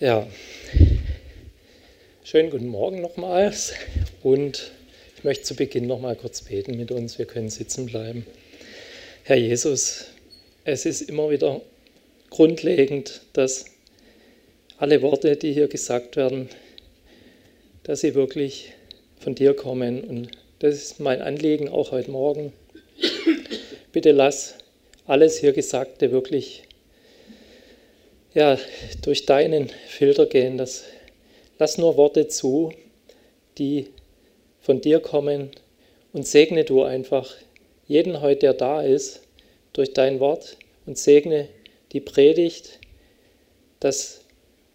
Ja, schönen guten Morgen nochmals und ich möchte zu Beginn nochmal kurz beten mit uns. Wir können sitzen bleiben. Herr Jesus, es ist immer wieder grundlegend, dass alle Worte, die hier gesagt werden, dass sie wirklich von dir kommen. Und das ist mein Anliegen auch heute Morgen. Bitte lass alles hier Gesagte wirklich ja, durch deinen Filter gehen. Das, lass nur Worte zu, die von dir kommen und segne du einfach jeden heute, der da ist, durch dein Wort und segne die Predigt, dass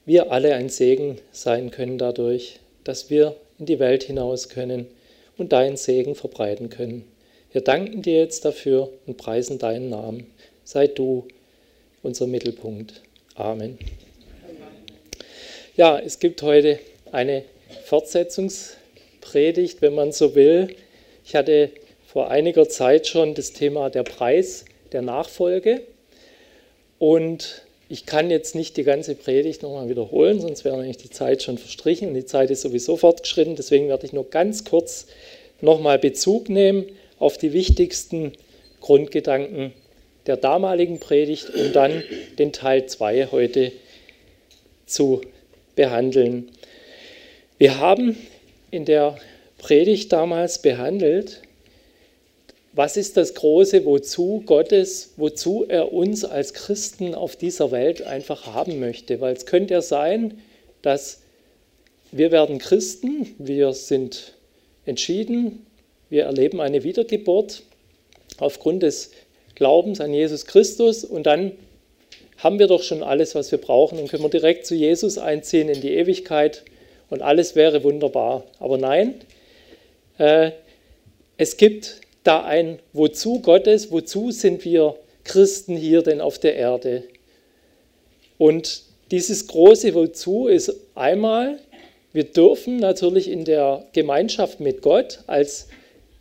wir alle ein Segen sein können dadurch, dass wir in die Welt hinaus können und deinen Segen verbreiten können. Wir danken dir jetzt dafür und preisen deinen Namen. Sei du unser Mittelpunkt. Amen. Ja, es gibt heute eine Fortsetzungspredigt, wenn man so will. Ich hatte vor einiger Zeit schon das Thema der Preis der Nachfolge und ich kann jetzt nicht die ganze Predigt nochmal wiederholen, sonst wäre nämlich die Zeit schon verstrichen die Zeit ist sowieso fortgeschritten. Deswegen werde ich nur ganz kurz nochmal Bezug nehmen auf die wichtigsten Grundgedanken der damaligen Predigt, um dann den Teil 2 heute zu behandeln. Wir haben in der Predigt damals behandelt, was ist das große Wozu Gottes, wozu er uns als Christen auf dieser Welt einfach haben möchte. Weil es könnte ja sein, dass wir werden Christen, wir sind entschieden, wir erleben eine Wiedergeburt aufgrund des Glaubens an Jesus Christus und dann haben wir doch schon alles, was wir brauchen und können wir direkt zu Jesus einziehen in die Ewigkeit und alles wäre wunderbar. Aber nein, äh, es gibt da ein Wozu Gottes, wozu sind wir Christen hier denn auf der Erde? Und dieses große Wozu ist einmal, wir dürfen natürlich in der Gemeinschaft mit Gott als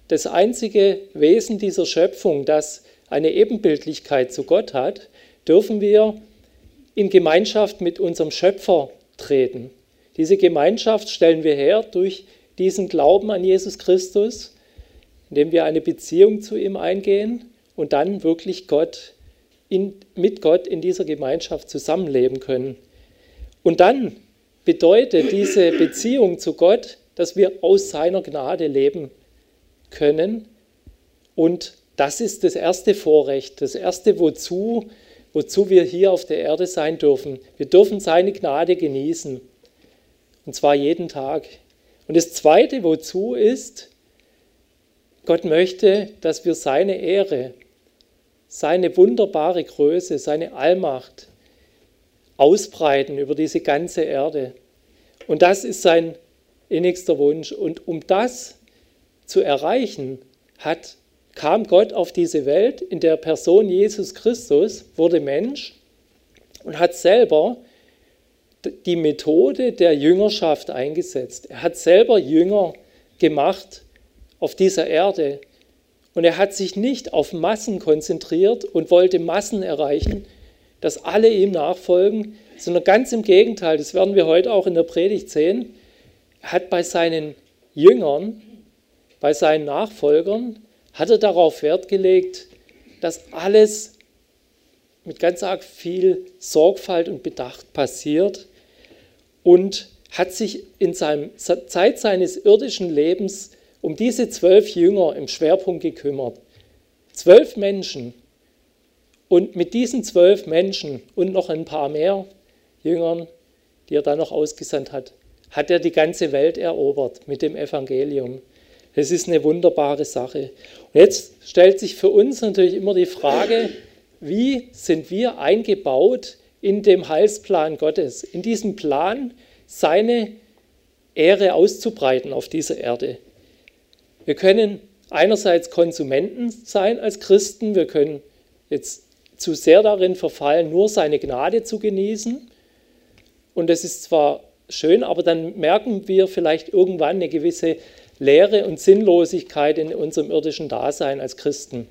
das einzige Wesen dieser Schöpfung, das eine Ebenbildlichkeit zu Gott hat, dürfen wir in Gemeinschaft mit unserem Schöpfer treten. Diese Gemeinschaft stellen wir her durch diesen Glauben an Jesus Christus, indem wir eine Beziehung zu ihm eingehen und dann wirklich Gott in, mit Gott in dieser Gemeinschaft zusammenleben können. Und dann bedeutet diese Beziehung zu Gott, dass wir aus seiner Gnade leben können und das ist das erste Vorrecht, das erste Wozu, wozu wir hier auf der Erde sein dürfen. Wir dürfen seine Gnade genießen. Und zwar jeden Tag. Und das zweite Wozu ist, Gott möchte, dass wir seine Ehre, seine wunderbare Größe, seine Allmacht ausbreiten über diese ganze Erde. Und das ist sein innigster Wunsch. Und um das zu erreichen, hat kam Gott auf diese Welt in der Person Jesus Christus, wurde Mensch und hat selber die Methode der Jüngerschaft eingesetzt. Er hat selber Jünger gemacht auf dieser Erde. Und er hat sich nicht auf Massen konzentriert und wollte Massen erreichen, dass alle ihm nachfolgen, sondern ganz im Gegenteil, das werden wir heute auch in der Predigt sehen, er hat bei seinen Jüngern, bei seinen Nachfolgern hat er darauf Wert gelegt, dass alles mit ganz arg viel Sorgfalt und Bedacht passiert und hat sich in seiner Zeit seines irdischen Lebens um diese zwölf Jünger im Schwerpunkt gekümmert. Zwölf Menschen. Und mit diesen zwölf Menschen und noch ein paar mehr Jüngern, die er dann noch ausgesandt hat, hat er die ganze Welt erobert mit dem Evangelium. Es ist eine wunderbare Sache. Und jetzt stellt sich für uns natürlich immer die Frage, wie sind wir eingebaut in dem Heilsplan Gottes, in diesem Plan, seine Ehre auszubreiten auf dieser Erde. Wir können einerseits Konsumenten sein als Christen, wir können jetzt zu sehr darin verfallen, nur seine Gnade zu genießen. Und das ist zwar schön, aber dann merken wir vielleicht irgendwann eine gewisse Leere und Sinnlosigkeit in unserem irdischen Dasein als Christen.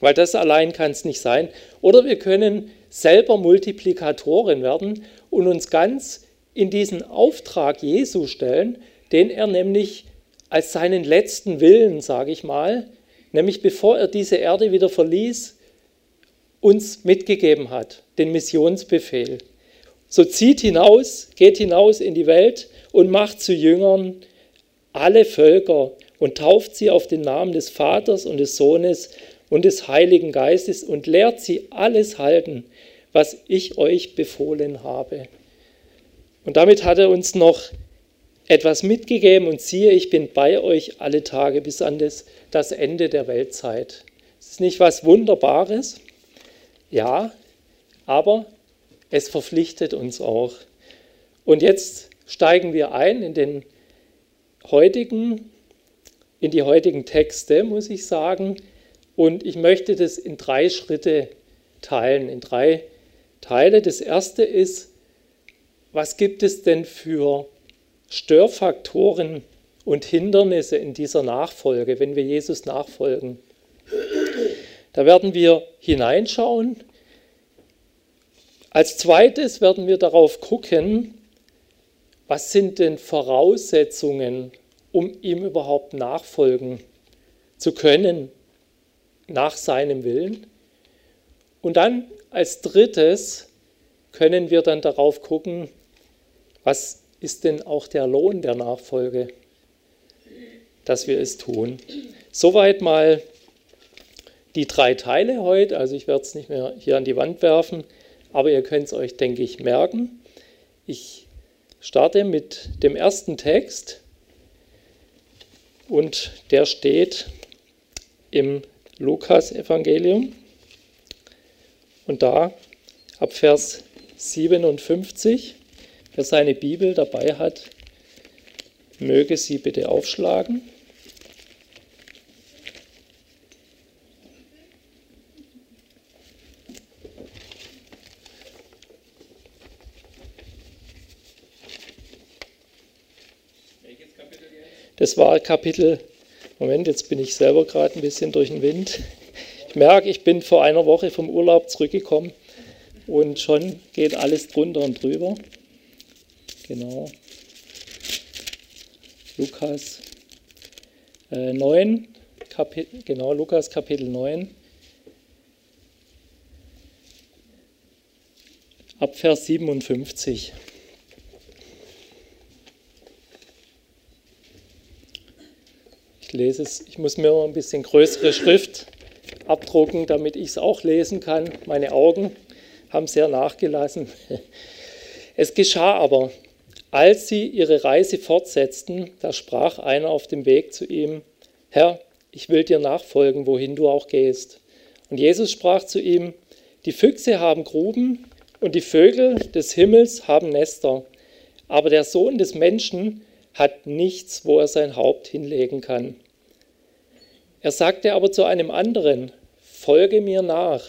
Weil das allein kann es nicht sein. Oder wir können selber Multiplikatoren werden und uns ganz in diesen Auftrag Jesu stellen, den er nämlich als seinen letzten Willen, sage ich mal, nämlich bevor er diese Erde wieder verließ, uns mitgegeben hat, den Missionsbefehl. So zieht hinaus, geht hinaus in die Welt und macht zu Jüngern alle Völker und tauft sie auf den Namen des Vaters und des Sohnes und des Heiligen Geistes und lehrt sie alles halten, was ich euch befohlen habe. Und damit hat er uns noch etwas mitgegeben und siehe, ich bin bei euch alle Tage bis an das, das Ende der Weltzeit. Ist es nicht was Wunderbares? Ja, aber es verpflichtet uns auch. Und jetzt steigen wir ein in den heutigen, in die heutigen Texte, muss ich sagen. Und ich möchte das in drei Schritte teilen, in drei Teile. Das erste ist, was gibt es denn für Störfaktoren und Hindernisse in dieser Nachfolge, wenn wir Jesus nachfolgen? Da werden wir hineinschauen. Als zweites werden wir darauf gucken, was sind denn Voraussetzungen, um ihm überhaupt nachfolgen zu können nach seinem Willen. Und dann als drittes können wir dann darauf gucken, was ist denn auch der Lohn der Nachfolge, dass wir es tun. Soweit mal die drei Teile heute. Also ich werde es nicht mehr hier an die Wand werfen, aber ihr könnt es euch, denke ich, merken. Ich starte mit dem ersten Text und der steht im Lukas-Evangelium. Und da ab Vers 57, wer seine Bibel dabei hat, möge sie bitte aufschlagen. Das war Kapitel, Moment, jetzt bin ich selber gerade ein bisschen durch den Wind. Ich merke, ich bin vor einer Woche vom Urlaub zurückgekommen und schon geht alles drunter und drüber. Genau. Lukas äh, 9, Kapitel, genau, Lukas Kapitel 9. Ab Vers 57. Ich lese es, ich muss mir ein bisschen größere Schrift abdrucken, damit ich es auch lesen kann. Meine Augen haben sehr nachgelassen. Es geschah aber, als sie ihre Reise fortsetzten, da sprach einer auf dem Weg zu ihm, Herr, ich will dir nachfolgen, wohin du auch gehst. Und Jesus sprach zu ihm, die Füchse haben Gruben und die Vögel des Himmels haben Nester, aber der Sohn des Menschen hat nichts, wo er sein Haupt hinlegen kann. Er sagte aber zu einem anderen, folge mir nach.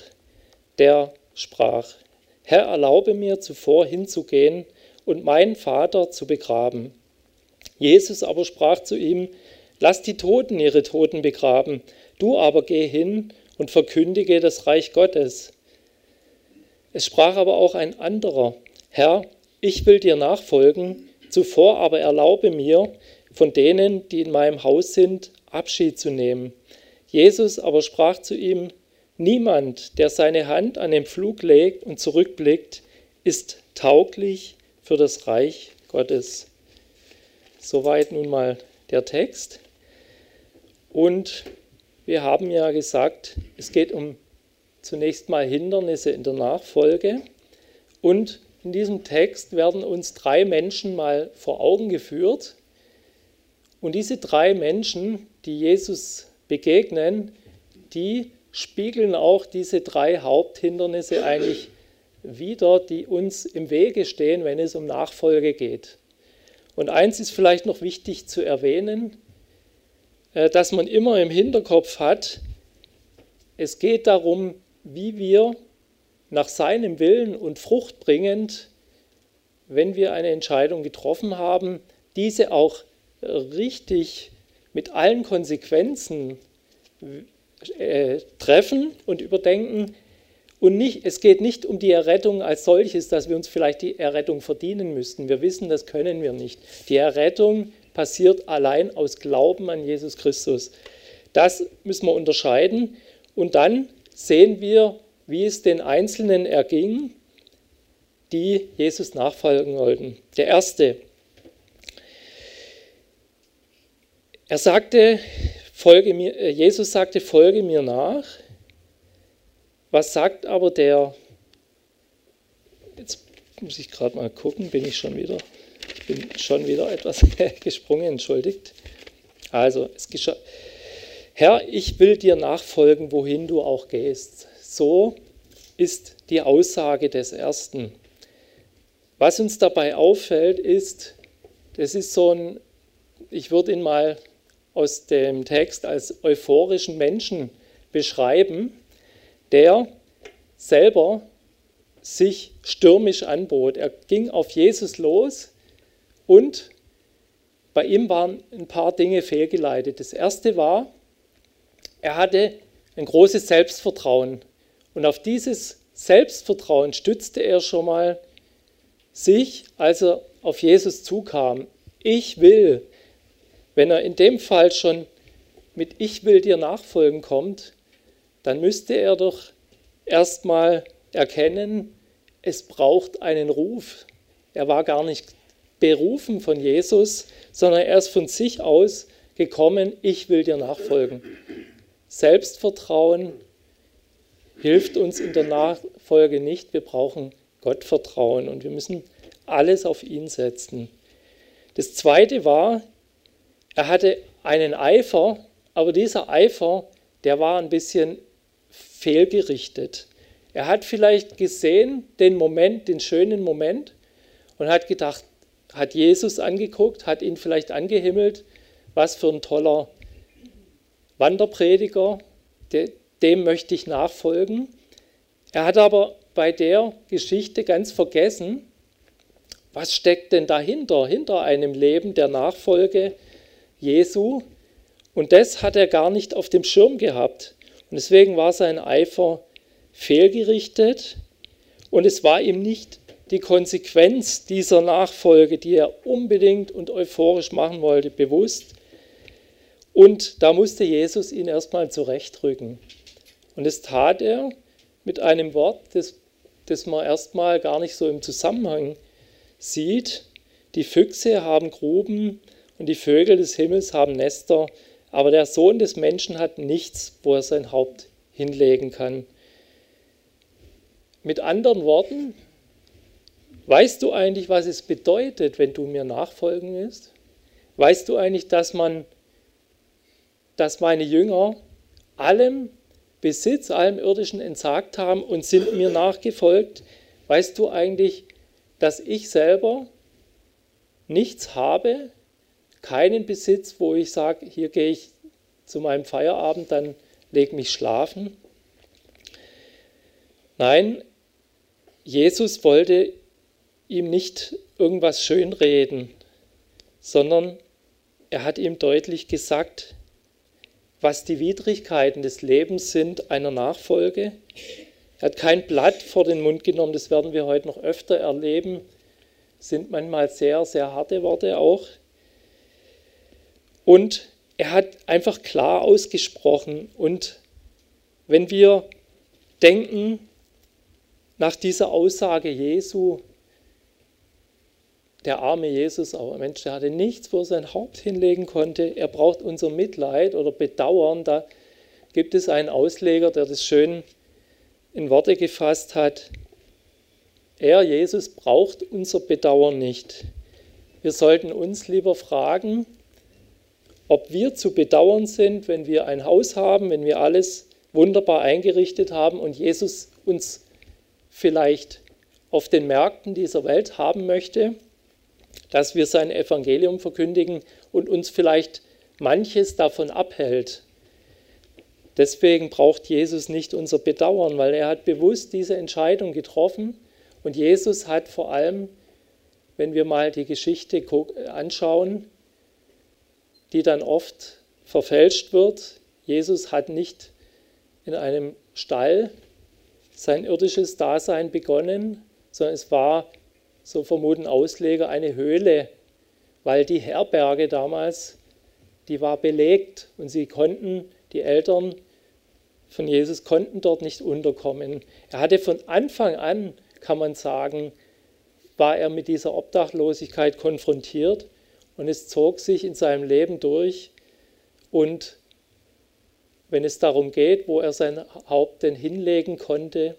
Der sprach, Herr, erlaube mir zuvor hinzugehen und meinen Vater zu begraben. Jesus aber sprach zu ihm, lass die Toten ihre Toten begraben, du aber geh hin und verkündige das Reich Gottes. Es sprach aber auch ein anderer, Herr, ich will dir nachfolgen, Zuvor aber erlaube mir, von denen, die in meinem Haus sind, Abschied zu nehmen. Jesus aber sprach zu ihm, Niemand, der seine Hand an den Pflug legt und zurückblickt, ist tauglich für das Reich Gottes. Soweit nun mal der Text. Und wir haben ja gesagt, es geht um zunächst mal Hindernisse in der Nachfolge und in diesem Text werden uns drei Menschen mal vor Augen geführt. Und diese drei Menschen, die Jesus begegnen, die spiegeln auch diese drei Haupthindernisse eigentlich wider, die uns im Wege stehen, wenn es um Nachfolge geht. Und eins ist vielleicht noch wichtig zu erwähnen, äh, dass man immer im Hinterkopf hat, es geht darum, wie wir nach seinem Willen und fruchtbringend, wenn wir eine Entscheidung getroffen haben, diese auch richtig mit allen Konsequenzen äh, treffen und überdenken Und nicht, es geht nicht um die Errettung als solches, dass wir uns vielleicht die Errettung verdienen müssten. Wir wissen, das können wir nicht. Die Errettung passiert allein aus Glauben an Jesus Christus. Das müssen wir unterscheiden. Und dann sehen wir, wie es den Einzelnen erging, die Jesus nachfolgen wollten. Der erste, er sagte, folge mir, äh, Jesus sagte, folge mir nach. Was sagt aber der, jetzt muss ich gerade mal gucken, bin ich schon wieder, ich bin schon wieder etwas gesprungen, entschuldigt. Also, es geschah, Herr, ich will dir nachfolgen, wohin du auch gehst. So ist die Aussage des Ersten. Was uns dabei auffällt, ist, das ist so ein, ich würde ihn mal aus dem Text als euphorischen Menschen beschreiben, der selber sich stürmisch anbot. Er ging auf Jesus los und bei ihm waren ein paar Dinge fehlgeleitet. Das erste war, er hatte ein großes Selbstvertrauen. Und auf dieses Selbstvertrauen stützte er schon mal sich, als er auf Jesus zukam, ich will, wenn er in dem Fall schon mit Ich will dir nachfolgen kommt, dann müsste er doch erstmal erkennen, es braucht einen Ruf. Er war gar nicht berufen von Jesus, sondern er ist von sich aus gekommen, ich will dir nachfolgen. Selbstvertrauen hilft uns in der Nachfolge nicht. Wir brauchen Gott vertrauen und wir müssen alles auf ihn setzen. Das zweite war, er hatte einen Eifer, aber dieser Eifer, der war ein bisschen fehlgerichtet. Er hat vielleicht gesehen den Moment, den schönen Moment und hat gedacht, hat Jesus angeguckt, hat ihn vielleicht angehimmelt, was für ein toller Wanderprediger, dem möchte ich nachfolgen. Er hat aber bei der Geschichte ganz vergessen, was steckt denn dahinter, hinter einem Leben der Nachfolge Jesu. Und das hat er gar nicht auf dem Schirm gehabt. Und deswegen war sein Eifer fehlgerichtet und es war ihm nicht die Konsequenz dieser Nachfolge, die er unbedingt und euphorisch machen wollte, bewusst. Und da musste Jesus ihn erstmal zurechtrücken. Und das tat er mit einem Wort, das das man erstmal gar nicht so im Zusammenhang sieht. Die Füchse haben Gruben und die Vögel des Himmels haben Nester, aber der Sohn des Menschen hat nichts, wo er sein Haupt hinlegen kann. Mit anderen Worten, weißt du eigentlich, was es bedeutet, wenn du mir nachfolgen willst? Weißt du eigentlich, dass man, dass meine Jünger allem Besitz allem Irdischen entsagt haben und sind mir nachgefolgt, weißt du eigentlich, dass ich selber nichts habe, keinen Besitz, wo ich sage, hier gehe ich zu meinem Feierabend, dann leg mich schlafen. Nein, Jesus wollte ihm nicht irgendwas schönreden, sondern er hat ihm deutlich gesagt, was die Widrigkeiten des Lebens sind einer Nachfolge. Er hat kein Blatt vor den Mund genommen, das werden wir heute noch öfter erleben, sind manchmal sehr, sehr harte Worte auch. Und er hat einfach klar ausgesprochen. Und wenn wir denken, nach dieser Aussage Jesu, der arme Jesus, aber Mensch, der hatte nichts, wo er sein Haupt hinlegen konnte. Er braucht unser Mitleid oder Bedauern. Da gibt es einen Ausleger, der das schön in Worte gefasst hat. Er, Jesus, braucht unser Bedauern nicht. Wir sollten uns lieber fragen, ob wir zu bedauern sind, wenn wir ein Haus haben, wenn wir alles wunderbar eingerichtet haben und Jesus uns vielleicht auf den Märkten dieser Welt haben möchte dass wir sein Evangelium verkündigen und uns vielleicht manches davon abhält. Deswegen braucht Jesus nicht unser Bedauern, weil er hat bewusst diese Entscheidung getroffen und Jesus hat vor allem, wenn wir mal die Geschichte anschauen, die dann oft verfälscht wird, Jesus hat nicht in einem Stall sein irdisches Dasein begonnen, sondern es war, so vermuten Ausleger, eine Höhle, weil die Herberge damals, die war belegt und sie konnten, die Eltern von Jesus konnten dort nicht unterkommen. Er hatte von Anfang an, kann man sagen, war er mit dieser Obdachlosigkeit konfrontiert und es zog sich in seinem Leben durch und wenn es darum geht, wo er sein Haupt denn hinlegen konnte,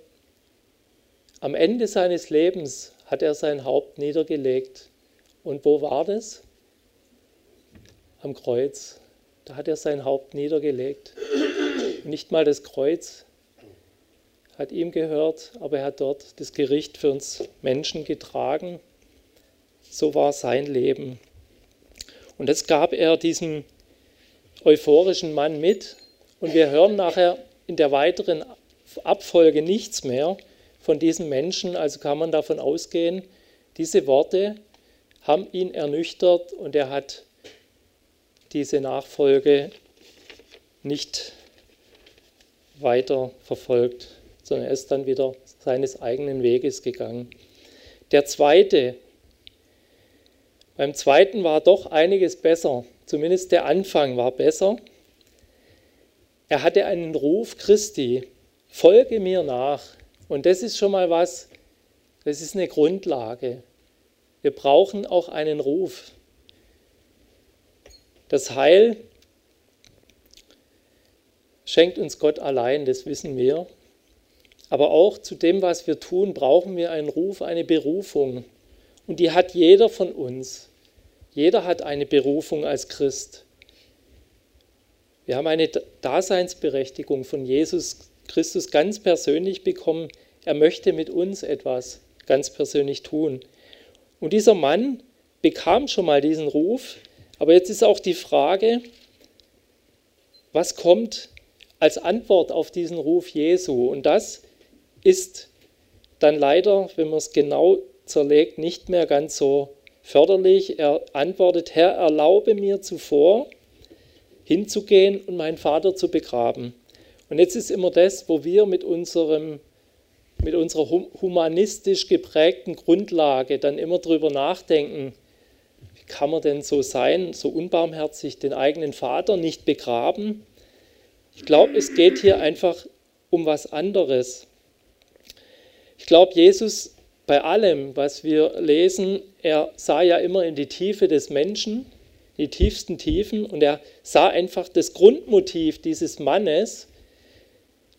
am Ende seines Lebens hat er sein Haupt niedergelegt. Und wo war das? Am Kreuz. Da hat er sein Haupt niedergelegt. Nicht mal das Kreuz hat ihm gehört, aber er hat dort das Gericht für uns Menschen getragen. So war sein Leben. Und das gab er diesem euphorischen Mann mit. Und wir hören nachher in der weiteren Abfolge nichts mehr von diesen Menschen. Also kann man davon ausgehen, diese Worte haben ihn ernüchtert und er hat diese Nachfolge nicht weiter verfolgt, sondern er ist dann wieder seines eigenen Weges gegangen. Der zweite, beim zweiten war doch einiges besser, zumindest der Anfang war besser. Er hatte einen Ruf Christi, folge mir nach. Und das ist schon mal was, das ist eine Grundlage. Wir brauchen auch einen Ruf. Das Heil schenkt uns Gott allein, das wissen wir. Aber auch zu dem, was wir tun, brauchen wir einen Ruf, eine Berufung. Und die hat jeder von uns. Jeder hat eine Berufung als Christ. Wir haben eine Daseinsberechtigung von Jesus Christus ganz persönlich bekommen. Er möchte mit uns etwas ganz persönlich tun. Und dieser Mann bekam schon mal diesen Ruf, aber jetzt ist auch die Frage, was kommt als Antwort auf diesen Ruf Jesu? Und das ist dann leider, wenn man es genau zerlegt, nicht mehr ganz so förderlich. Er antwortet, Herr, erlaube mir zuvor hinzugehen und meinen Vater zu begraben. Und jetzt ist immer das, wo wir mit, unserem, mit unserer humanistisch geprägten Grundlage dann immer drüber nachdenken, wie kann man denn so sein, so unbarmherzig den eigenen Vater nicht begraben? Ich glaube, es geht hier einfach um was anderes. Ich glaube, Jesus bei allem, was wir lesen, er sah ja immer in die Tiefe des Menschen, die tiefsten Tiefen, und er sah einfach das Grundmotiv dieses Mannes,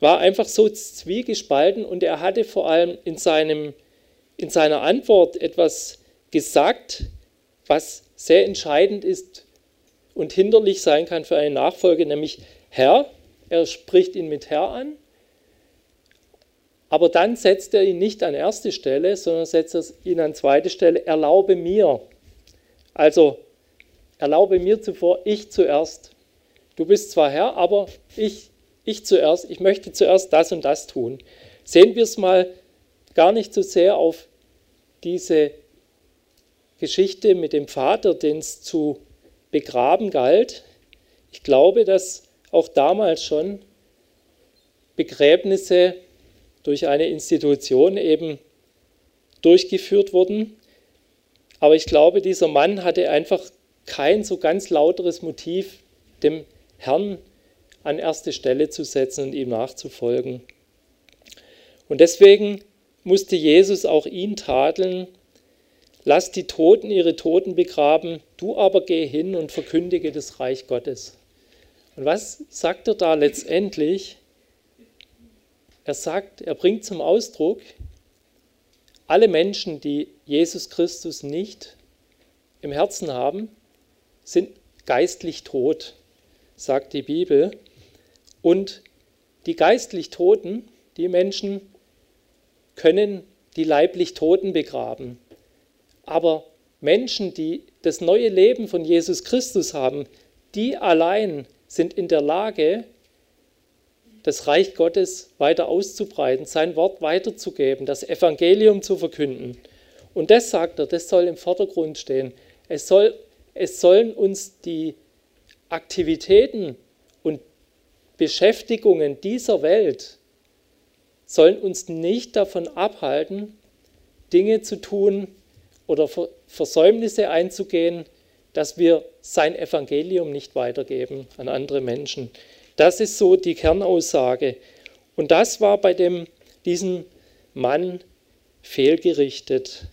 war einfach so zwiegespalten und er hatte vor allem in, seinem, in seiner Antwort etwas gesagt, was sehr entscheidend ist und hinderlich sein kann für eine Nachfolge, nämlich Herr. Er spricht ihn mit Herr an, aber dann setzt er ihn nicht an erste Stelle, sondern setzt ihn an zweite Stelle. Erlaube mir. Also erlaube mir zuvor, ich zuerst. Du bist zwar Herr, aber ich ich zuerst, ich möchte zuerst das und das tun. Sehen wir es mal gar nicht so sehr auf diese Geschichte mit dem Vater, den es zu begraben galt. Ich glaube, dass auch damals schon Begräbnisse durch eine Institution eben durchgeführt wurden. Aber ich glaube, dieser Mann hatte einfach kein so ganz lauteres Motiv, dem Herrn an erste Stelle zu setzen und ihm nachzufolgen. Und deswegen musste Jesus auch ihn tadeln, lass die Toten ihre Toten begraben, du aber geh hin und verkündige das Reich Gottes. Und was sagt er da letztendlich? Er sagt, er bringt zum Ausdruck, alle Menschen, die Jesus Christus nicht im Herzen haben, sind geistlich tot, sagt die Bibel. Und die geistlich Toten, die Menschen, können die leiblich Toten begraben. Aber Menschen, die das neue Leben von Jesus Christus haben, die allein sind in der Lage, das Reich Gottes weiter auszubreiten, sein Wort weiterzugeben, das Evangelium zu verkünden. Und das sagt er, das soll im Vordergrund stehen. Es, soll, es sollen uns die Aktivitäten Beschäftigungen dieser Welt sollen uns nicht davon abhalten, Dinge zu tun oder Versäumnisse einzugehen, dass wir sein Evangelium nicht weitergeben an andere Menschen. Das ist so die Kernaussage. Und das war bei dem, diesem Mann fehlgerichtet.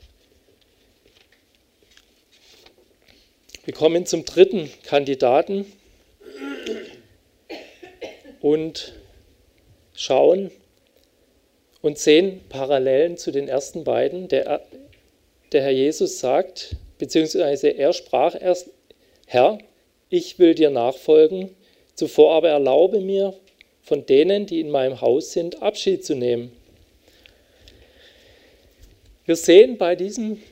Wir kommen zum dritten Kandidaten und schauen und sehen Parallelen zu den ersten beiden. Der, der Herr Jesus sagt, beziehungsweise er sprach erst, Herr, ich will dir nachfolgen, zuvor aber erlaube mir, von denen, die in meinem Haus sind, Abschied zu nehmen. Wir sehen bei diesem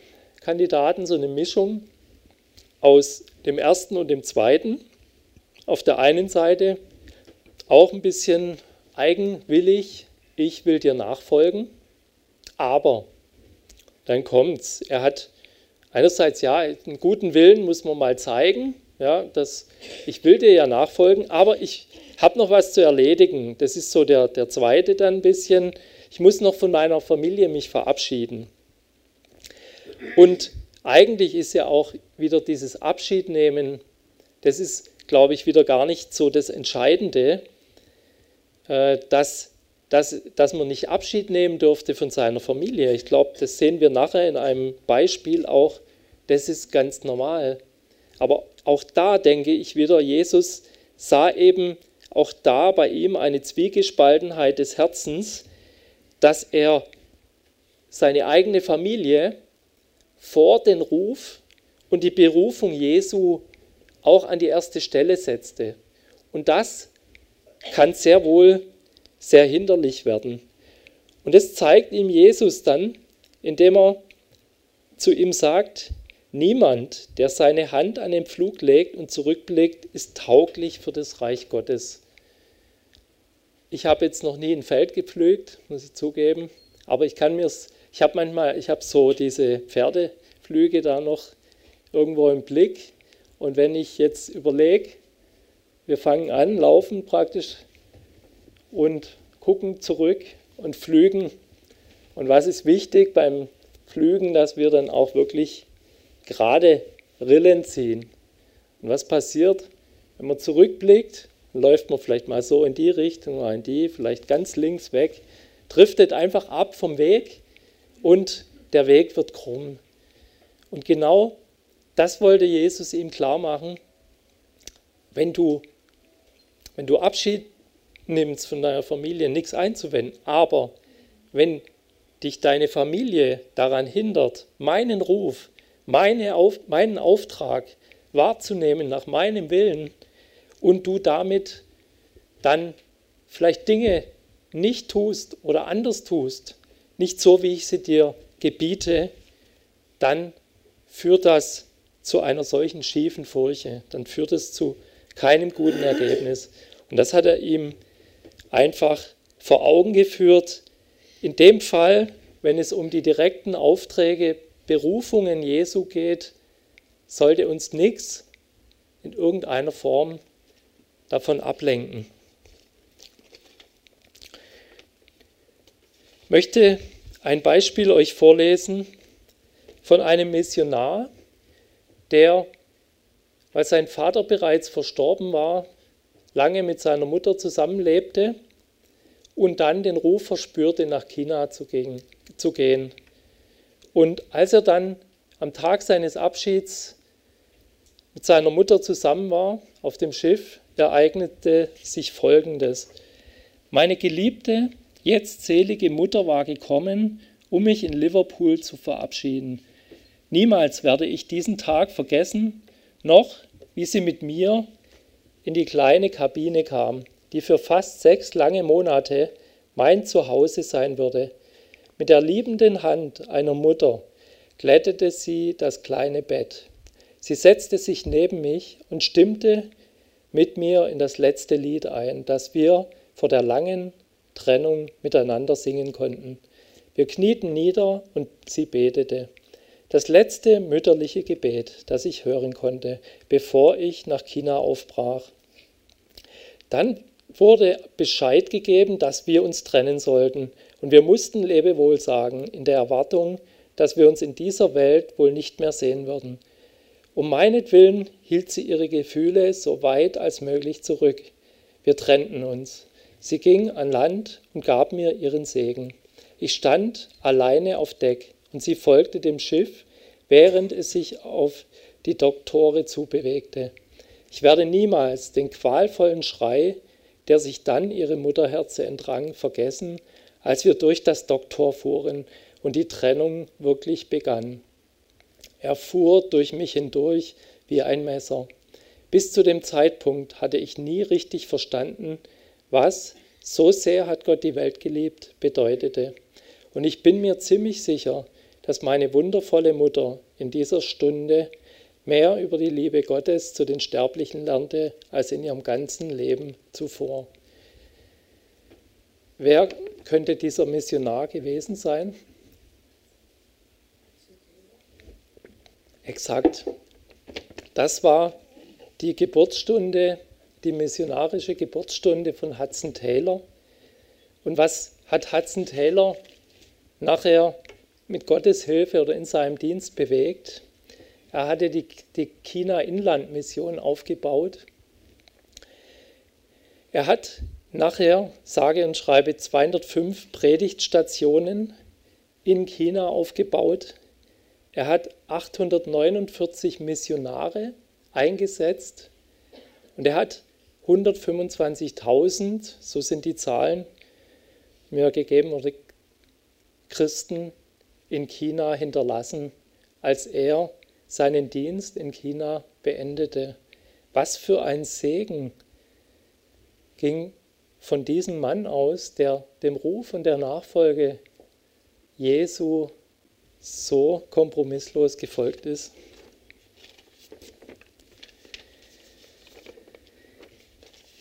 Kandidaten so eine Mischung aus dem ersten und dem zweiten. Auf der einen Seite auch ein bisschen eigenwillig, ich will dir nachfolgen, aber dann kommt's. Er hat einerseits ja einen guten Willen, muss man mal zeigen, ja, dass ich will dir ja nachfolgen, aber ich habe noch was zu erledigen. Das ist so der, der zweite dann ein bisschen. Ich muss noch von meiner Familie mich verabschieden. Und eigentlich ist ja auch wieder dieses Abschiednehmen, das ist, glaube ich, wieder gar nicht so das Entscheidende, dass, dass, dass man nicht Abschied nehmen dürfte von seiner Familie. Ich glaube, das sehen wir nachher in einem Beispiel auch, das ist ganz normal. Aber auch da denke ich wieder, Jesus sah eben auch da bei ihm eine Zwiegespaltenheit des Herzens, dass er seine eigene Familie vor den Ruf und die Berufung Jesu auch an die erste Stelle setzte. Und das kann sehr wohl sehr hinderlich werden. Und das zeigt ihm Jesus dann, indem er zu ihm sagt, niemand, der seine Hand an den Pflug legt und zurückblickt, ist tauglich für das Reich Gottes. Ich habe jetzt noch nie ein Feld gepflügt, muss ich zugeben, aber ich kann mir ich habe manchmal, ich habe so diese Pferdeflüge da noch irgendwo im Blick und wenn ich jetzt überlege, wir fangen an, laufen praktisch und gucken zurück und flügen. Und was ist wichtig beim Flügen, dass wir dann auch wirklich gerade Rillen ziehen. Und was passiert, wenn man zurückblickt, läuft man vielleicht mal so in die Richtung, mal in die, vielleicht ganz links weg, driftet einfach ab vom Weg und der Weg wird krumm. Und genau das wollte Jesus ihm klar machen. Wenn du, wenn du Abschied nimmst von deiner Familie, nichts einzuwenden, aber wenn dich deine Familie daran hindert, meinen Ruf, meine Auf, meinen Auftrag wahrzunehmen nach meinem Willen und du damit dann vielleicht Dinge nicht tust oder anders tust, nicht so, wie ich sie dir gebiete, dann führt das zu einer solchen schiefen Furche, dann führt es zu keinem guten Ergebnis. Und das hat er ihm einfach vor Augen geführt. In dem Fall, wenn es um die direkten Aufträge, Berufungen Jesu geht, sollte uns nichts in irgendeiner Form davon ablenken. Ich möchte ein Beispiel euch vorlesen von einem Missionar, der, weil sein Vater bereits verstorben war, lange mit seiner Mutter zusammenlebte und dann den Ruf verspürte, nach China zu gehen. Und als er dann am Tag seines Abschieds mit seiner Mutter zusammen war auf dem Schiff, ereignete sich Folgendes. Meine geliebte, jetzt selige Mutter war gekommen, um mich in Liverpool zu verabschieden. Niemals werde ich diesen Tag vergessen, noch wie sie mit mir in die kleine Kabine kam, die für fast sechs lange Monate mein Zuhause sein würde. Mit der liebenden Hand einer Mutter glättete sie das kleine Bett. Sie setzte sich neben mich und stimmte mit mir in das letzte Lied ein, das wir vor der langen Trennung miteinander singen konnten. Wir knieten nieder und sie betete. Das letzte mütterliche Gebet, das ich hören konnte, bevor ich nach China aufbrach. Dann wurde Bescheid gegeben, dass wir uns trennen sollten Und wir mussten Lebewohl sagen, in der Erwartung, dass wir uns in dieser Welt wohl nicht mehr sehen würden. Um meinetwillen hielt sie ihre Gefühle so weit als möglich zurück. Wir trennten uns. Sie ging an Land und gab mir ihren Segen. Ich stand alleine auf Deck und sie folgte dem Schiff, während es sich auf die Doktore zubewegte. Ich werde niemals den qualvollen Schrei, der sich dann ihre Mutterherze entrang, vergessen, als wir durch das Doktor fuhren und die Trennung wirklich begann. Er fuhr durch mich hindurch wie ein Messer. Bis zu dem Zeitpunkt hatte ich nie richtig verstanden, was so sehr hat Gott die Welt geliebt bedeutete. Und ich bin mir ziemlich sicher, dass meine wundervolle Mutter in dieser Stunde mehr über die Liebe Gottes zu den Sterblichen lernte als in ihrem ganzen Leben zuvor. Wer könnte dieser Missionar gewesen sein? Exakt. Das war die Geburtsstunde, die missionarische Geburtsstunde von Hudson Taylor. Und was hat Hudson Taylor nachher mit Gottes Hilfe oder in seinem Dienst bewegt? Er hatte die, die China-Inland-Mission aufgebaut. Er hat nachher, sage und schreibe, 205 Predigtstationen in China aufgebaut. Er hat 849 Missionare eingesetzt und er hat 125.000, so sind die Zahlen mir gegeben, Christen in China hinterlassen, als er seinen Dienst in China beendete. Was für ein Segen ging von diesem Mann aus, der dem Ruf und der Nachfolge Jesu so kompromisslos gefolgt ist.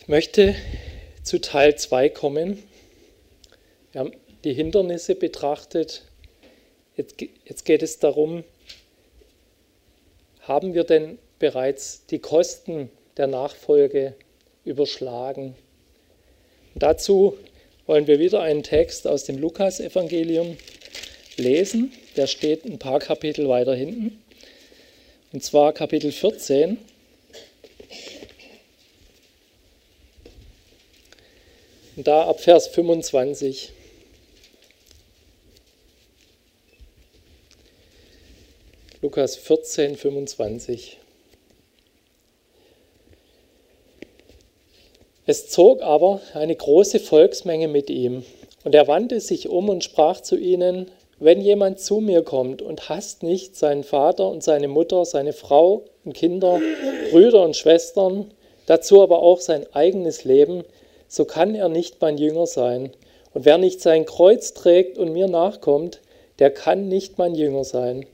Ich möchte zu Teil 2 kommen. Wir haben die Hindernisse betrachtet. Jetzt, geht es darum, haben wir denn bereits die Kosten der Nachfolge überschlagen? Dazu wollen wir wieder einen Text aus dem Lukasevangelium lesen. Der steht ein paar Kapitel weiter hinten. Und zwar Kapitel 14. Und da ab Vers 25. Lukas 14, 25. Es zog aber eine große Volksmenge mit ihm, und er wandte sich um und sprach zu ihnen, wenn jemand zu mir kommt und hasst nicht seinen Vater und seine Mutter, seine Frau und Kinder, Brüder und Schwestern, dazu aber auch sein eigenes Leben, so kann er nicht mein Jünger sein. Und wer nicht sein Kreuz trägt und mir nachkommt, der kann nicht mein Jünger sein.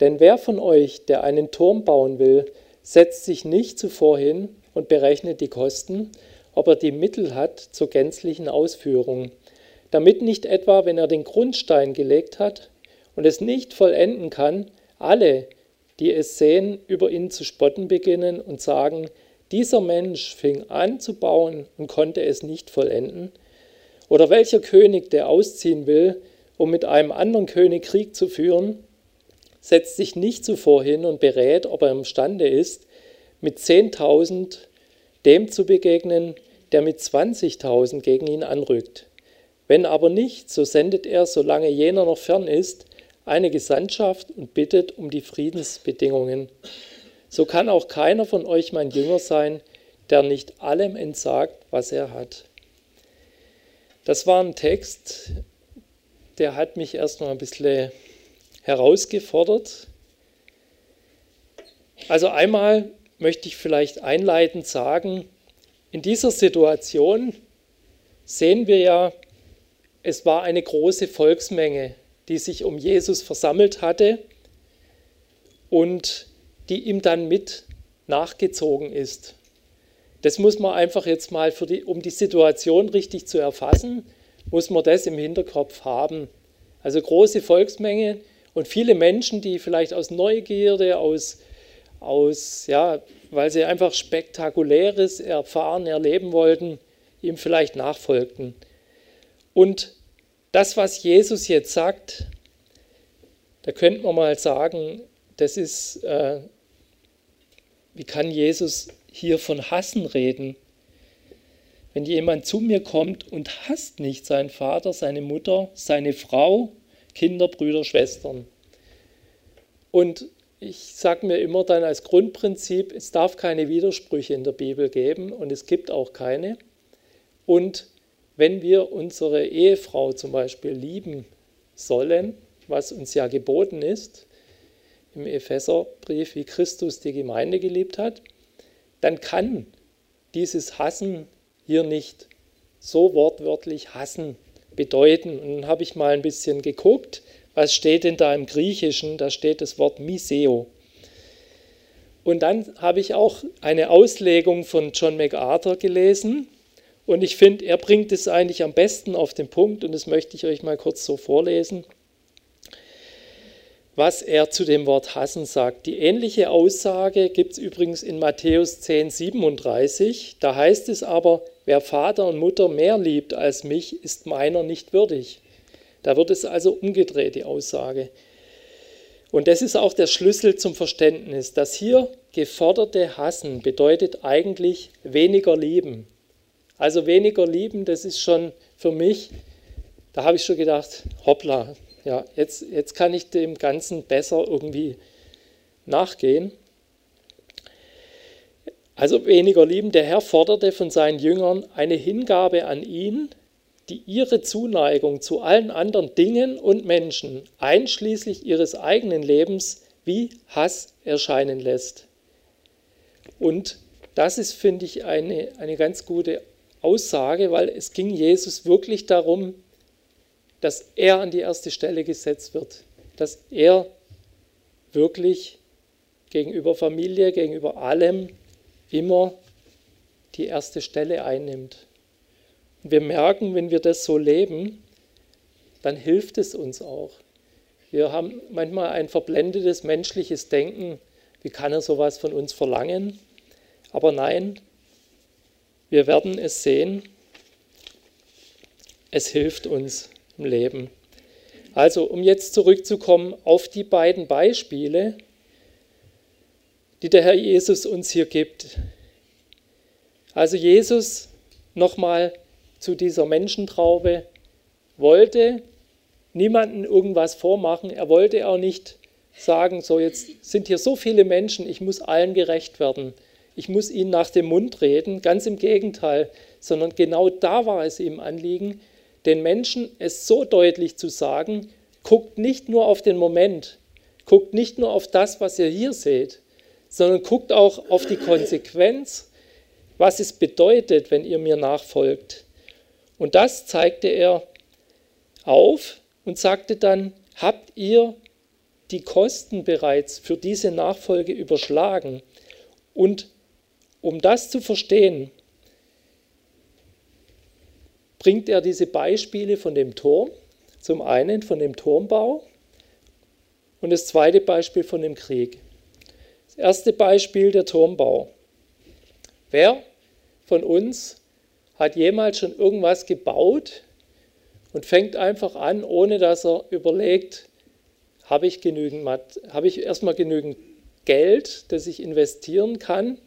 Denn wer von euch, der einen Turm bauen will, setzt sich nicht zuvor hin und berechnet die Kosten, ob er die Mittel hat zur gänzlichen Ausführung, damit nicht etwa, wenn er den Grundstein gelegt hat und es nicht vollenden kann, alle, die es sehen, über ihn zu spotten beginnen und sagen, dieser Mensch fing an zu bauen und konnte es nicht vollenden? Oder welcher König, der ausziehen will, um mit einem anderen König Krieg zu führen, setzt sich nicht zuvor hin und berät, ob er imstande ist, mit 10.000 dem zu begegnen, der mit 20.000 gegen ihn anrückt. Wenn aber nicht, so sendet er, solange jener noch fern ist, eine Gesandtschaft und bittet um die Friedensbedingungen. So kann auch keiner von euch mein Jünger sein, der nicht allem entsagt, was er hat. Das war ein Text, der hat mich erstmal ein bisschen herausgefordert. Also einmal möchte ich vielleicht einleitend sagen, in dieser Situation sehen wir ja, es war eine große Volksmenge, die sich um Jesus versammelt hatte und die ihm dann mit nachgezogen ist. Das muss man einfach jetzt mal, die, um die Situation richtig zu erfassen, muss man das im Hinterkopf haben. Also große Volksmenge, und viele Menschen, die vielleicht aus Neugierde, aus, aus ja, weil sie einfach Spektakuläres erfahren, erleben wollten, ihm vielleicht nachfolgten. Und das, was Jesus jetzt sagt, da könnte man mal sagen, das ist, äh, wie kann Jesus hier von Hassen reden? Wenn jemand zu mir kommt und hasst nicht seinen Vater, seine Mutter, seine Frau, Kinder, Brüder, Schwestern. Und ich sage mir immer dann als Grundprinzip, es darf keine Widersprüche in der Bibel geben und es gibt auch keine. Und wenn wir unsere Ehefrau zum Beispiel lieben sollen, was uns ja geboten ist, im Epheserbrief, wie Christus die Gemeinde geliebt hat, dann kann dieses Hassen hier nicht so wortwörtlich Hassen bedeuten. Und dann habe ich mal ein bisschen geguckt, was steht denn da im Griechischen? Da steht das Wort Miseo. Und dann habe ich auch eine Auslegung von John MacArthur gelesen. Und ich finde, er bringt es eigentlich am besten auf den Punkt. Und das möchte ich euch mal kurz so vorlesen, was er zu dem Wort hassen sagt. Die ähnliche Aussage gibt es übrigens in Matthäus 10, 37. Da heißt es aber, wer Vater und Mutter mehr liebt als mich, ist meiner nicht würdig. Da wird es also umgedreht, die Aussage. Und das ist auch der Schlüssel zum Verständnis. Das hier geforderte Hassen bedeutet eigentlich weniger lieben. Also weniger lieben, das ist schon für mich, da habe ich schon gedacht, hoppla, ja, jetzt, jetzt kann ich dem Ganzen besser irgendwie nachgehen. Also weniger lieben, der Herr forderte von seinen Jüngern eine Hingabe an ihn, die ihre Zuneigung zu allen anderen Dingen und Menschen, einschließlich ihres eigenen Lebens, wie Hass erscheinen lässt. Und das ist, finde ich, eine, eine ganz gute Aussage, weil es ging Jesus wirklich darum, dass er an die erste Stelle gesetzt wird, dass er wirklich gegenüber Familie, gegenüber allem immer die erste Stelle einnimmt. Und wir merken, wenn wir das so leben, dann hilft es uns auch. Wir haben manchmal ein verblendetes menschliches Denken, wie kann er sowas von uns verlangen? Aber nein, wir werden es sehen, es hilft uns im Leben. Also, um jetzt zurückzukommen auf die beiden Beispiele, die der Herr Jesus uns hier gibt. Also Jesus nochmal zu dieser Menschentraube, wollte niemanden irgendwas vormachen. Er wollte auch nicht sagen, so jetzt sind hier so viele Menschen, ich muss allen gerecht werden. Ich muss ihnen nach dem Mund reden. Ganz im Gegenteil, sondern genau da war es ihm Anliegen, den Menschen es so deutlich zu sagen, guckt nicht nur auf den Moment, guckt nicht nur auf das, was ihr hier seht, sondern guckt auch auf die Konsequenz, was es bedeutet, wenn ihr mir nachfolgt. Und das zeigte er auf und sagte dann, habt ihr die Kosten bereits für diese Nachfolge überschlagen? Und um das zu verstehen, bringt er diese Beispiele von dem Turm, zum einen von dem Turmbau und das zweite Beispiel von dem Krieg. Erste Beispiel der Turmbau. Wer von uns hat jemals schon irgendwas gebaut und fängt einfach an, ohne dass er überlegt, habe ich genügend, habe ich erstmal genügend Geld, das ich investieren kann,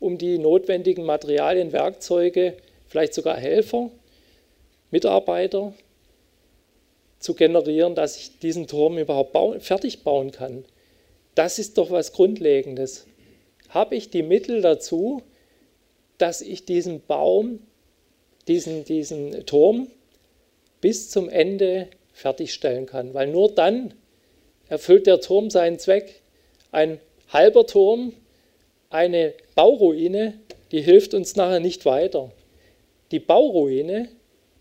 um die notwendigen Materialien, Werkzeuge, vielleicht sogar Helfer, Mitarbeiter zu generieren, dass ich diesen Turm überhaupt bauen, fertig bauen kann. Das ist doch was Grundlegendes. Habe ich die Mittel dazu, dass ich diesen Baum diesen, diesen Turm bis zum Ende fertigstellen kann. Weil nur dann erfüllt der Turm seinen Zweck. Ein halber Turm, eine Bauruine, die hilft uns nachher nicht weiter. Die Bauruine,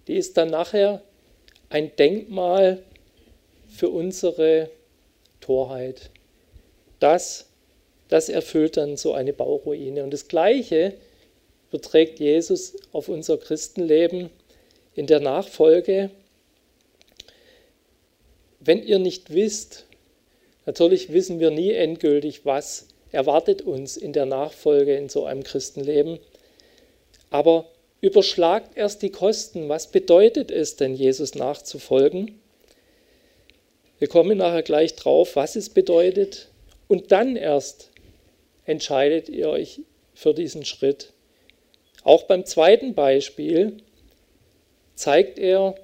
die ist dann nachher ein Denkmal für unsere Torheit. Das, das erfüllt dann so eine Bauruine. Und das Gleiche überträgt Jesus auf unser Christenleben in der Nachfolge. Wenn ihr nicht wisst, natürlich wissen wir nie endgültig, was erwartet uns in der Nachfolge in so einem Christenleben, aber überschlagt erst die Kosten. Was bedeutet es denn, Jesus nachzufolgen? Wir kommen nachher gleich drauf, was es bedeutet. Und dann erst entscheidet ihr euch für diesen Schritt. Auch beim zweiten Beispiel zeigt er,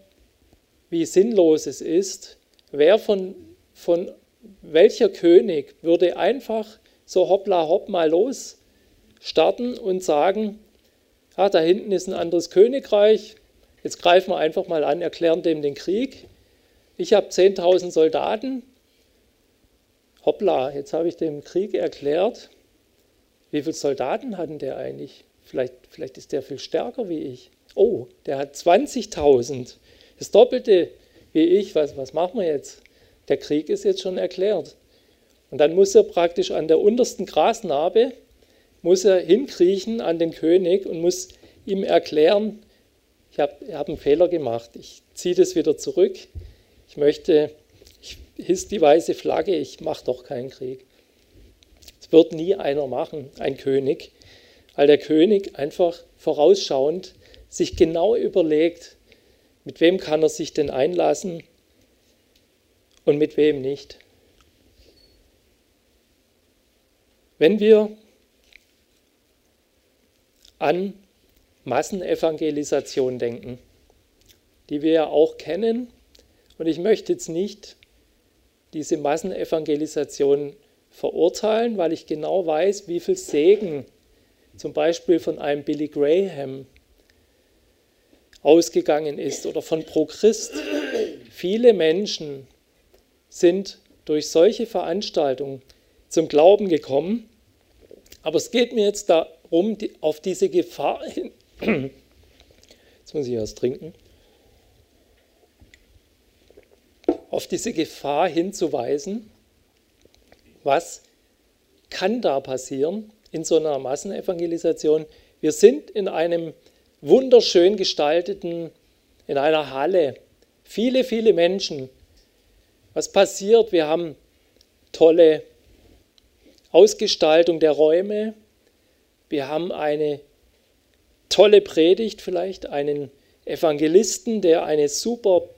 wie sinnlos es ist. Wer von, von welcher König würde einfach so hoppla hopp mal los starten und sagen, ah, da hinten ist ein anderes Königreich, jetzt greifen wir einfach mal an, erklären dem den Krieg. Ich habe 10.000 Soldaten, hoppla, jetzt habe ich dem Krieg erklärt. Wie viele Soldaten hatten der eigentlich? Vielleicht, vielleicht ist der viel stärker wie ich. Oh, der hat 20.000. Das Doppelte wie ich. Was, was machen wir jetzt? Der Krieg ist jetzt schon erklärt. Und dann muss er praktisch an der untersten Grasnarbe, muss er hinkriechen an den König und muss ihm erklären, ich habe hab einen Fehler gemacht, ich ziehe das wieder zurück, ich möchte, ich hiss die weiße Flagge, ich mache doch keinen Krieg. Das wird nie einer machen, ein König, weil der König einfach vorausschauend sich genau überlegt, mit wem kann er sich denn einlassen und mit wem nicht. Wenn wir an Massenevangelisation denken, die wir ja auch kennen, und ich möchte jetzt nicht diese Massenevangelisation verurteilen, weil ich genau weiß, wie viel Segen zum Beispiel von einem Billy Graham ausgegangen ist oder von Pro Christ. Viele Menschen sind durch solche Veranstaltungen zum Glauben gekommen. Aber es geht mir jetzt darum, auf diese Gefahr hin. Jetzt muss ich was trinken. Auf diese Gefahr hinzuweisen, was kann da passieren in so einer Massenevangelisation. Wir sind in einem wunderschön gestalteten, in einer Halle. Viele, viele Menschen. Was passiert? Wir haben tolle Ausgestaltung der Räume. Wir haben eine tolle Predigt, vielleicht einen Evangelisten, der eine super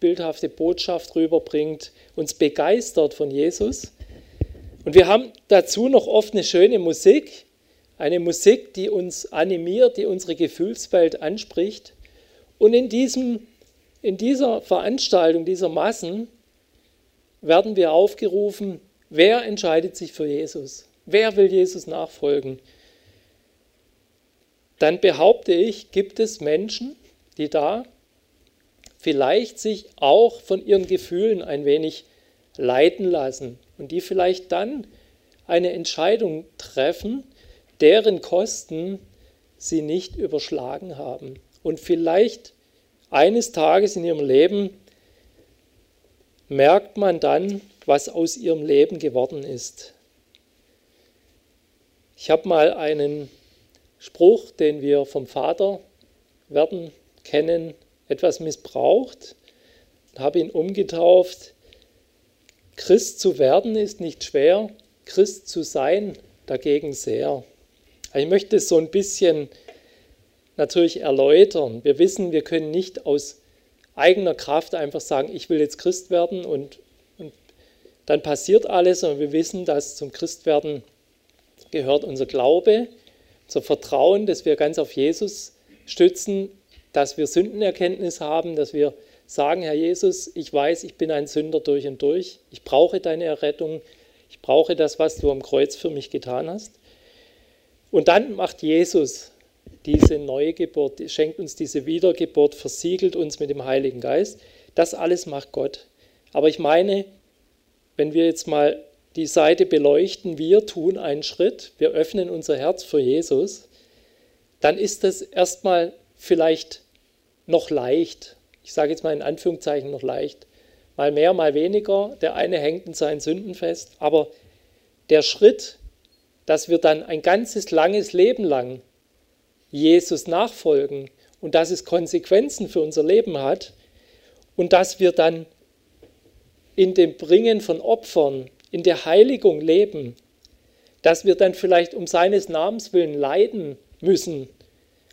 bildhafte Botschaft rüberbringt, uns begeistert von Jesus. Und wir haben dazu noch oft eine schöne Musik, eine Musik, die uns animiert, die unsere Gefühlswelt anspricht. Und in, diesem, in dieser Veranstaltung, dieser Massen, werden wir aufgerufen, wer entscheidet sich für Jesus? Wer will Jesus nachfolgen? Dann behaupte ich, gibt es Menschen, die da vielleicht sich auch von ihren Gefühlen ein wenig leiten lassen und die vielleicht dann eine Entscheidung treffen, deren Kosten sie nicht überschlagen haben. Und vielleicht eines Tages in ihrem Leben merkt man dann, was aus ihrem Leben geworden ist. Ich habe mal einen Spruch, den wir vom Vater werden kennen, etwas missbraucht und habe ihn umgetauft. Christ zu werden ist nicht schwer, Christ zu sein dagegen sehr. Ich möchte es so ein bisschen natürlich erläutern. Wir wissen, wir können nicht aus eigener Kraft einfach sagen, ich will jetzt Christ werden und, und dann passiert alles, sondern wir wissen, dass zum Christwerden gehört unser Glaube, unser Vertrauen, dass wir ganz auf Jesus stützen, dass wir Sündenerkenntnis haben, dass wir sagen, Herr Jesus, ich weiß, ich bin ein Sünder durch und durch, ich brauche deine Errettung, ich brauche das, was du am Kreuz für mich getan hast. Und dann macht Jesus diese neue Geburt, schenkt uns diese Wiedergeburt, versiegelt uns mit dem Heiligen Geist. Das alles macht Gott. Aber ich meine, wenn wir jetzt mal die Seite beleuchten, wir tun einen Schritt, wir öffnen unser Herz für Jesus, dann ist das erstmal vielleicht noch leicht. Ich sage jetzt mal in Anführungszeichen noch leicht. Mal mehr, mal weniger. Der eine hängt in seinen Sünden fest. Aber der Schritt, dass wir dann ein ganzes langes Leben lang Jesus nachfolgen und dass es Konsequenzen für unser Leben hat und dass wir dann in dem Bringen von Opfern, in der Heiligung leben, dass wir dann vielleicht um seines Namens willen leiden müssen,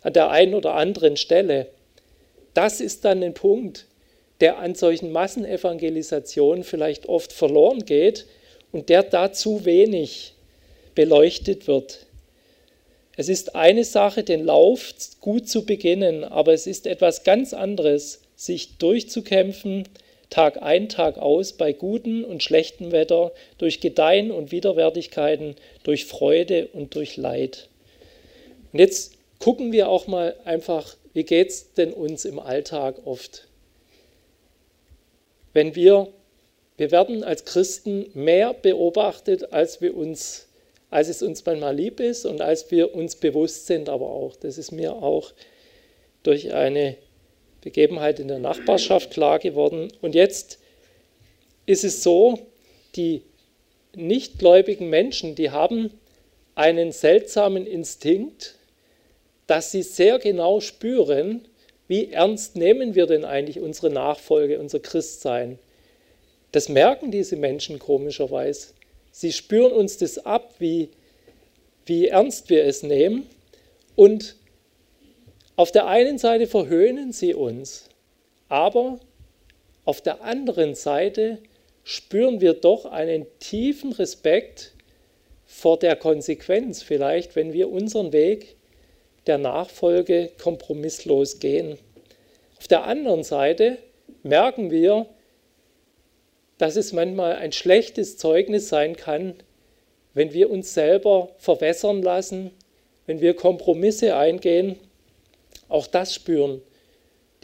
an der einen oder anderen Stelle. Das ist dann ein Punkt, der an solchen Massenevangelisationen vielleicht oft verloren geht und der dazu wenig beleuchtet wird. Es ist eine Sache, den Lauf gut zu beginnen, aber es ist etwas ganz anderes, sich durchzukämpfen, Tag ein, Tag aus, bei gutem und schlechtem Wetter, durch Gedeihen und Widerwärtigkeiten, durch Freude und durch Leid. Und jetzt gucken wir auch mal einfach, wie geht es denn uns im Alltag oft? Wenn wir, wir werden als Christen mehr beobachtet, als wir uns als es uns manchmal lieb ist und als wir uns bewusst sind, aber auch, das ist mir auch durch eine Begebenheit in der Nachbarschaft klar geworden. Und jetzt ist es so, die nichtgläubigen Menschen, die haben einen seltsamen Instinkt, dass sie sehr genau spüren, wie ernst nehmen wir denn eigentlich unsere Nachfolge, unser Christsein. Das merken diese Menschen komischerweise. Sie spüren uns das ab, wie, wie ernst wir es nehmen. Und auf der einen Seite verhöhnen sie uns, aber auf der anderen Seite spüren wir doch einen tiefen Respekt vor der Konsequenz vielleicht, wenn wir unseren Weg der Nachfolge kompromisslos gehen. Auf der anderen Seite merken wir, dass es manchmal ein schlechtes Zeugnis sein kann, wenn wir uns selber verwässern lassen, wenn wir Kompromisse eingehen. Auch das spüren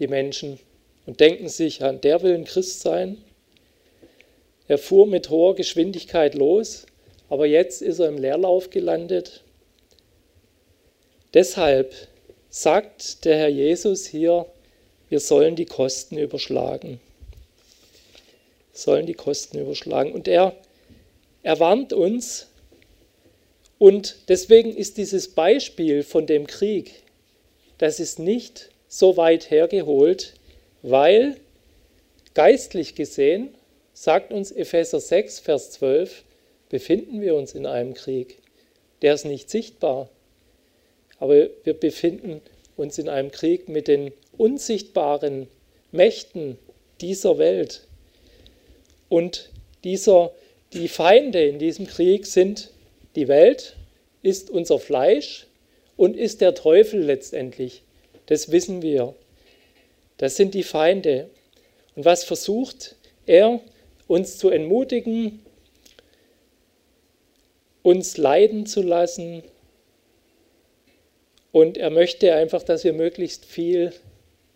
die Menschen und denken sich, an der will ein Christ sein. Er fuhr mit hoher Geschwindigkeit los, aber jetzt ist er im Leerlauf gelandet. Deshalb sagt der Herr Jesus hier, wir sollen die Kosten überschlagen sollen die Kosten überschlagen. Und er, er warnt uns. Und deswegen ist dieses Beispiel von dem Krieg, das ist nicht so weit hergeholt, weil geistlich gesehen, sagt uns Epheser 6, Vers 12, befinden wir uns in einem Krieg. Der ist nicht sichtbar, aber wir befinden uns in einem Krieg mit den unsichtbaren Mächten dieser Welt. Und dieser, die Feinde in diesem Krieg sind die Welt, ist unser Fleisch und ist der Teufel letztendlich. Das wissen wir. Das sind die Feinde. Und was versucht er, uns zu entmutigen, uns leiden zu lassen. Und er möchte einfach, dass wir möglichst viel,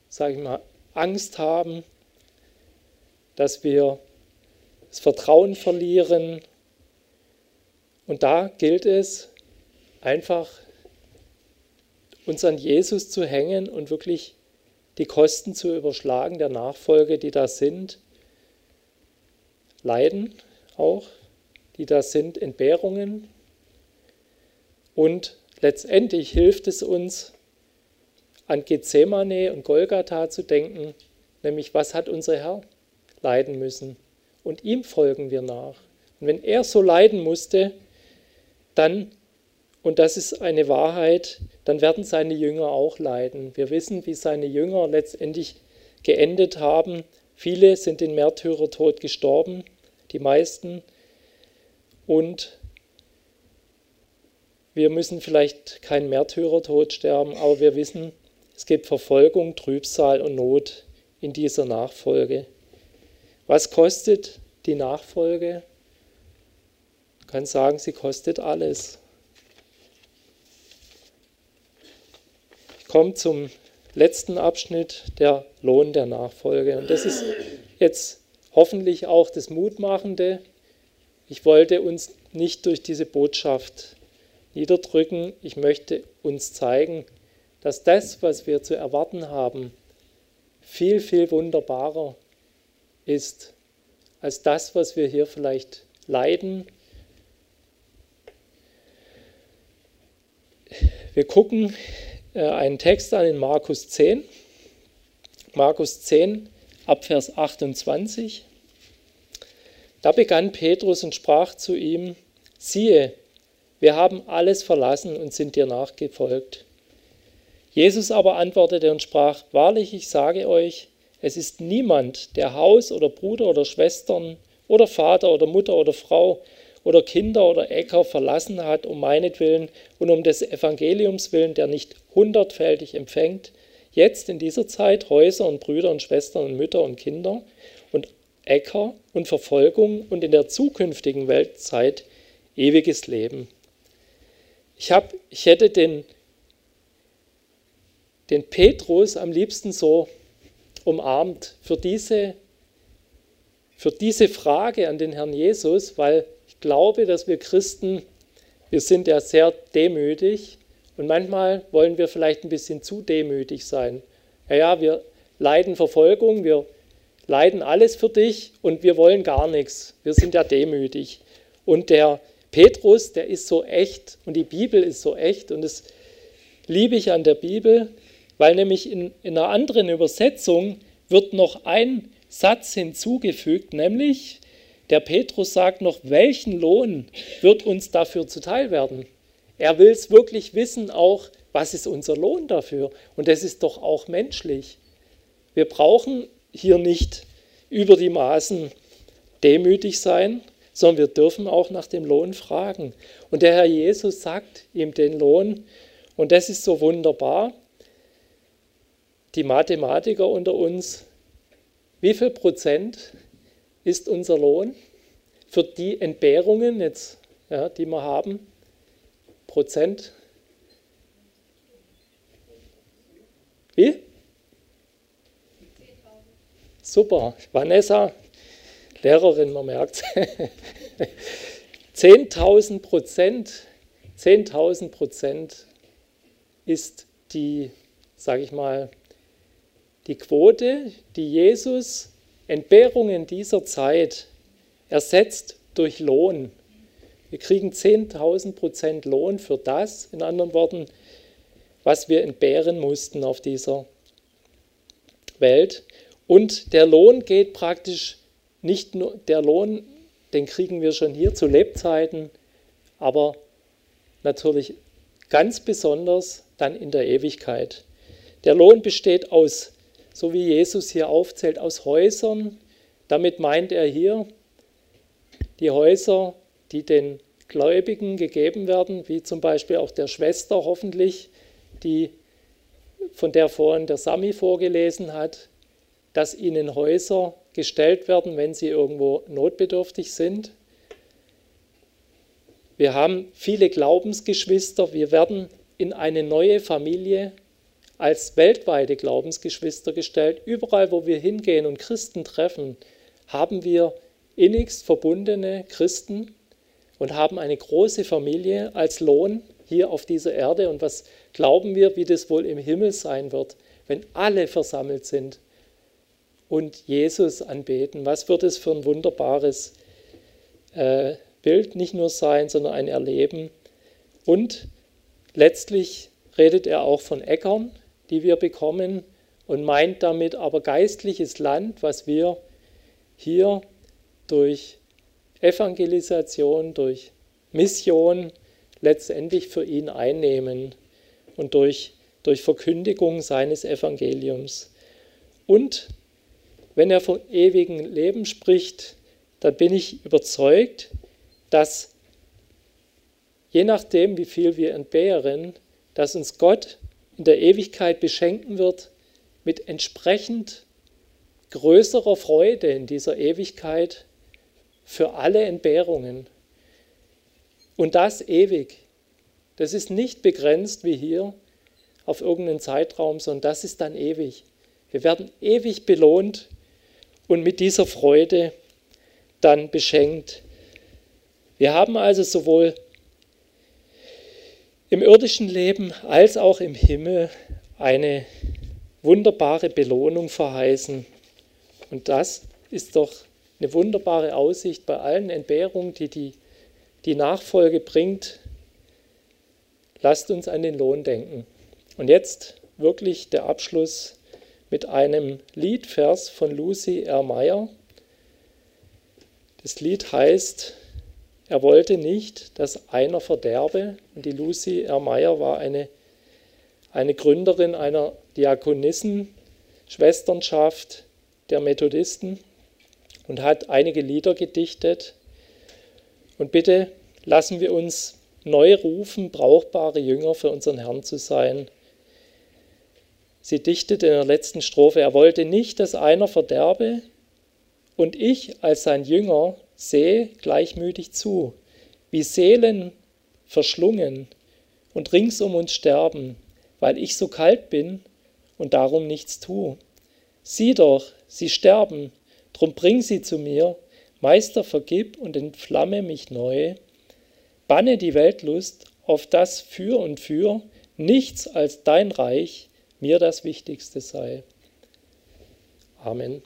sage ich mal, Angst haben, dass wir das Vertrauen verlieren. Und da gilt es einfach, uns an Jesus zu hängen und wirklich die Kosten zu überschlagen der Nachfolge, die da sind. Leiden auch, die da sind, Entbehrungen. Und letztendlich hilft es uns, an Gethsemane und Golgatha zu denken, nämlich was hat unser Herr leiden müssen und ihm folgen wir nach. Und wenn er so leiden musste, dann, und das ist eine Wahrheit, dann werden seine Jünger auch leiden. Wir wissen, wie seine Jünger letztendlich geendet haben. Viele sind den Märtyrertod gestorben, die meisten. Und wir müssen vielleicht keinen Märtyrertod sterben, aber wir wissen, es gibt Verfolgung, Trübsal und Not in dieser Nachfolge. Was kostet die Nachfolge? Ich kann sagen, sie kostet alles. Ich komme zum letzten Abschnitt, der Lohn der Nachfolge. Und das ist jetzt hoffentlich auch das Mutmachende. Ich wollte uns nicht durch diese Botschaft niederdrücken. Ich möchte uns zeigen, dass das, was wir zu erwarten haben, viel, viel wunderbarer ist als das, was wir hier vielleicht leiden. Wir gucken äh, einen Text an in Markus 10. Markus 10 ab Vers 28. Da begann Petrus und sprach zu ihm, siehe, wir haben alles verlassen und sind dir nachgefolgt. Jesus aber antwortete und sprach, wahrlich, ich sage euch, es ist niemand, der Haus oder Bruder oder Schwestern oder Vater oder Mutter oder Frau oder Kinder oder Äcker verlassen hat, um meinetwillen und um des Evangeliums willen, der nicht hundertfältig empfängt, jetzt in dieser Zeit Häuser und Brüder und Schwestern und Mütter und Kinder und Äcker und Verfolgung und in der zukünftigen Weltzeit ewiges Leben. Ich, hab, ich hätte den, den Petrus am liebsten so umarmt für diese, für diese Frage an den Herrn Jesus, weil ich glaube, dass wir Christen, wir sind ja sehr demütig und manchmal wollen wir vielleicht ein bisschen zu demütig sein. Ja, ja, wir leiden Verfolgung, wir leiden alles für dich und wir wollen gar nichts. Wir sind ja demütig. Und der Petrus, der ist so echt und die Bibel ist so echt und das liebe ich an der Bibel, weil nämlich in, in einer anderen Übersetzung wird noch ein Satz hinzugefügt, nämlich der Petrus sagt noch, welchen Lohn wird uns dafür zuteil werden? Er will es wirklich wissen, auch was ist unser Lohn dafür? Und das ist doch auch menschlich. Wir brauchen hier nicht über die Maßen demütig sein, sondern wir dürfen auch nach dem Lohn fragen. Und der Herr Jesus sagt ihm den Lohn, und das ist so wunderbar. Die Mathematiker unter uns, wie viel Prozent ist unser Lohn für die Entbehrungen, jetzt, ja, die wir haben? Prozent? Wie? Super. Vanessa, Lehrerin, man merkt es. 10.000 Prozent, 10.000 Prozent ist die, sage ich mal, die Quote, die Jesus Entbehrungen dieser Zeit ersetzt durch Lohn. Wir kriegen 10.000 Prozent Lohn für das, in anderen Worten, was wir entbehren mussten auf dieser Welt. Und der Lohn geht praktisch nicht nur, der Lohn, den kriegen wir schon hier zu Lebzeiten, aber natürlich ganz besonders dann in der Ewigkeit. Der Lohn besteht aus so wie Jesus hier aufzählt, aus Häusern. Damit meint er hier die Häuser, die den Gläubigen gegeben werden, wie zum Beispiel auch der Schwester hoffentlich, die, von der vorhin der Sami vorgelesen hat, dass ihnen Häuser gestellt werden, wenn sie irgendwo notbedürftig sind. Wir haben viele Glaubensgeschwister, wir werden in eine neue Familie als weltweite Glaubensgeschwister gestellt. Überall, wo wir hingehen und Christen treffen, haben wir innigst verbundene Christen und haben eine große Familie als Lohn hier auf dieser Erde. Und was glauben wir, wie das wohl im Himmel sein wird, wenn alle versammelt sind und Jesus anbeten? Was wird es für ein wunderbares äh, Bild nicht nur sein, sondern ein Erleben? Und letztlich redet er auch von Äckern, die wir bekommen und meint damit aber geistliches Land, was wir hier durch Evangelisation, durch Mission letztendlich für ihn einnehmen und durch, durch Verkündigung seines Evangeliums. Und wenn er vom ewigen Leben spricht, dann bin ich überzeugt, dass je nachdem, wie viel wir entbehren, dass uns Gott in der Ewigkeit beschenken wird mit entsprechend größerer Freude in dieser Ewigkeit für alle Entbehrungen. Und das ewig. Das ist nicht begrenzt wie hier auf irgendeinen Zeitraum, sondern das ist dann ewig. Wir werden ewig belohnt und mit dieser Freude dann beschenkt. Wir haben also sowohl im irdischen Leben als auch im Himmel eine wunderbare Belohnung verheißen. Und das ist doch eine wunderbare Aussicht bei allen Entbehrungen, die die, die Nachfolge bringt. Lasst uns an den Lohn denken. Und jetzt wirklich der Abschluss mit einem Liedvers von Lucy R. Meyer. Das Lied heißt er wollte nicht, dass einer verderbe. Und die Lucy R. Meyer war eine, eine Gründerin einer Diakonissen-Schwesternschaft der Methodisten und hat einige Lieder gedichtet. Und bitte lassen wir uns neu rufen, brauchbare Jünger für unseren Herrn zu sein. Sie dichtet in der letzten Strophe, er wollte nicht, dass einer verderbe, und ich als sein Jünger sehe gleichmütig zu, wie Seelen verschlungen und rings um uns sterben, weil ich so kalt bin und darum nichts tue. Sieh doch, sie sterben, drum bring sie zu mir, Meister, vergib und entflamme mich neu. Banne die Weltlust, auf das für und für nichts als dein Reich mir das Wichtigste sei. Amen.